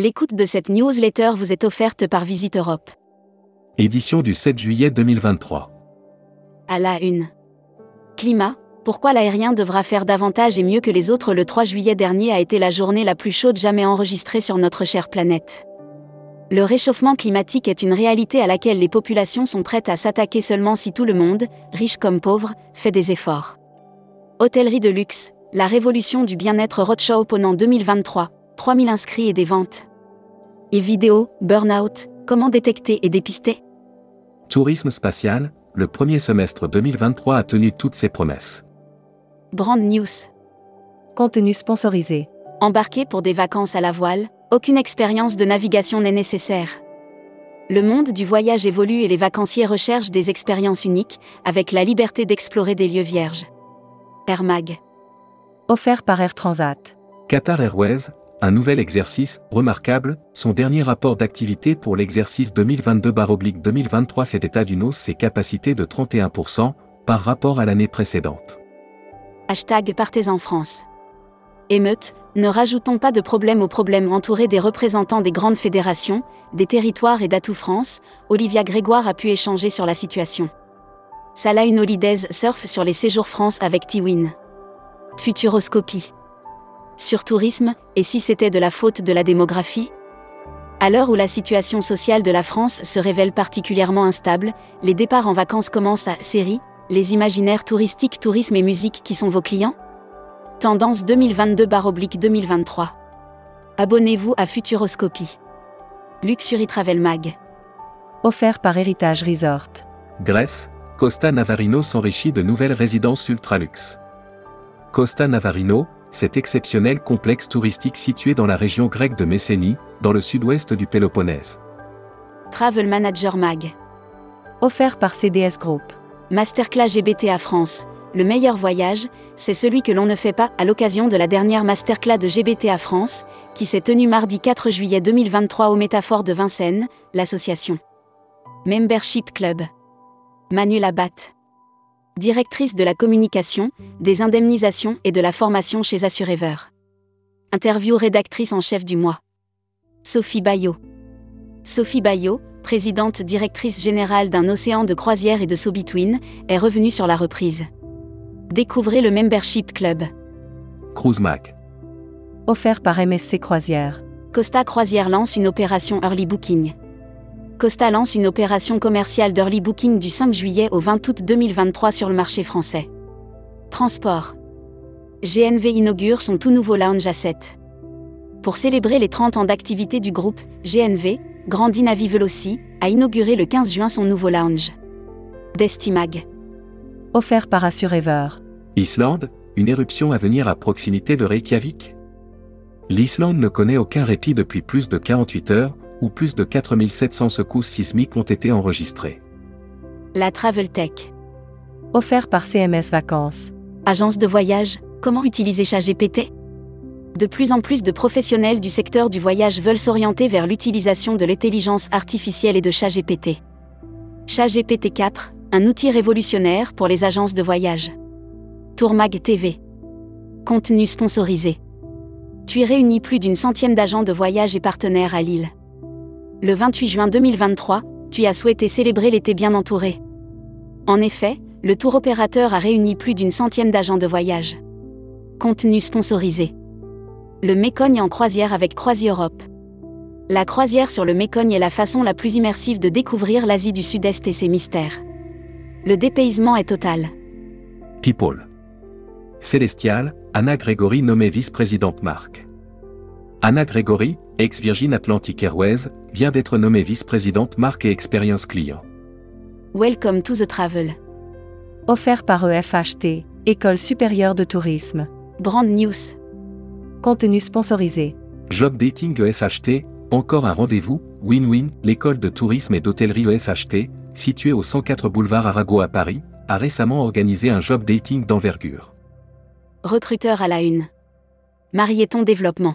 L'écoute de cette newsletter vous est offerte par Visite Europe. Édition du 7 juillet 2023. À la une. Climat, pourquoi l'aérien devra faire davantage et mieux que les autres Le 3 juillet dernier a été la journée la plus chaude jamais enregistrée sur notre chère planète. Le réchauffement climatique est une réalité à laquelle les populations sont prêtes à s'attaquer seulement si tout le monde, riche comme pauvre, fait des efforts. Hôtellerie de luxe, la révolution du bien-être Roadshow pendant 2023, 3000 inscrits et des ventes. Et vidéo, burn-out, comment détecter et dépister? Tourisme spatial, le premier semestre 2023 a tenu toutes ses promesses. Brand News. Contenu sponsorisé. Embarqué pour des vacances à la voile, aucune expérience de navigation n'est nécessaire. Le monde du voyage évolue et les vacanciers recherchent des expériences uniques, avec la liberté d'explorer des lieux vierges. Air Mag. Offert par Air Transat. Qatar Airways, un nouvel exercice, remarquable, son dernier rapport d'activité pour l'exercice 2022-2023 fait état d'une hausse ses capacités de 31% par rapport à l'année précédente. Hashtag Partez en France. Émeute, ne rajoutons pas de problème aux problèmes entourés des représentants des grandes fédérations, des territoires et d'Atout France, Olivia Grégoire a pu échanger sur la situation. Salah Holidays surfe sur les séjours France avec Tiwin. Futuroscopie. Sur tourisme, et si c'était de la faute de la démographie? À l'heure où la situation sociale de la France se révèle particulièrement instable, les départs en vacances commencent à série, les imaginaires touristiques, tourisme et musique qui sont vos clients? Tendance 2022-2023. Abonnez-vous à Futuroscopie. Luxury Travel Mag. Offert par Héritage Resort. Grèce, Costa Navarino s'enrichit de nouvelles résidences ultra-luxe. Costa Navarino, cet exceptionnel complexe touristique situé dans la région grecque de Messénie, dans le sud-ouest du Péloponnèse. Travel Manager Mag. Offert par CDS Group. Masterclass GBTA France. Le meilleur voyage, c'est celui que l'on ne fait pas à l'occasion de la dernière masterclass de GBTA France, qui s'est tenue mardi 4 juillet 2023 au Métaphore de Vincennes, l'association. Membership Club. Manuel Abat. Directrice de la communication, des indemnisations et de la formation chez Assurever. Interview rédactrice en chef du mois. Sophie Bayot. Sophie Bayot, présidente directrice générale d'un océan de croisière et de so-between, est revenue sur la reprise. Découvrez le Membership Club. Cruise Mac. Offert par MSC Croisière. Costa Croisière lance une opération Early Booking. Costa lance une opération commerciale d'early booking du 5 juillet au 20 août 2023 sur le marché français. Transport. GNV inaugure son tout nouveau lounge à 7. Pour célébrer les 30 ans d'activité du groupe, GNV, Grandinavi Veloci, a inauguré le 15 juin son nouveau lounge. Destimag. Offert par Assurever. Islande, une éruption à venir à proximité de Reykjavik L'Islande ne connaît aucun répit depuis plus de 48 heures, où plus de 4700 secousses sismiques ont été enregistrées. La Travel Tech. Offert par CMS Vacances. Agence de voyage, comment utiliser ChatGPT? De plus en plus de professionnels du secteur du voyage veulent s'orienter vers l'utilisation de l'intelligence artificielle et de ChatGPT. ChatGPT 4, un outil révolutionnaire pour les agences de voyage. Tourmag TV. Contenu sponsorisé. TUI réunit plus d'une centième d'agents de voyage et partenaires à Lille. Le 28 juin 2023, TUI a souhaité célébrer l'été bien entouré. En effet, le tour opérateur a réuni plus d'une centième d'agents de voyage. Contenu sponsorisé. Le Mécogne en croisière avec Croisi Europe. La croisière sur le Mécogne est la façon la plus immersive de découvrir l'Asie du Sud-Est et ses mystères. Le dépaysement est total. People. Célestial, Anna Grégory nommée vice-présidente marque. Anna Grégory, ex-Virgin Atlantic Airways, vient d'être nommée vice-présidente marque et expérience client. Welcome to the travel. Offert par EFHT, École supérieure de tourisme. Brand News. Contenu sponsorisé. Job Dating EFHT, encore un rendez-vous, Win-Win, l'école de tourisme et d'hôtellerie EFHT, située au 104 boulevard Arago à Paris, a récemment organisé un job dating d'envergure. Recruteur à la une. Marieton Développement.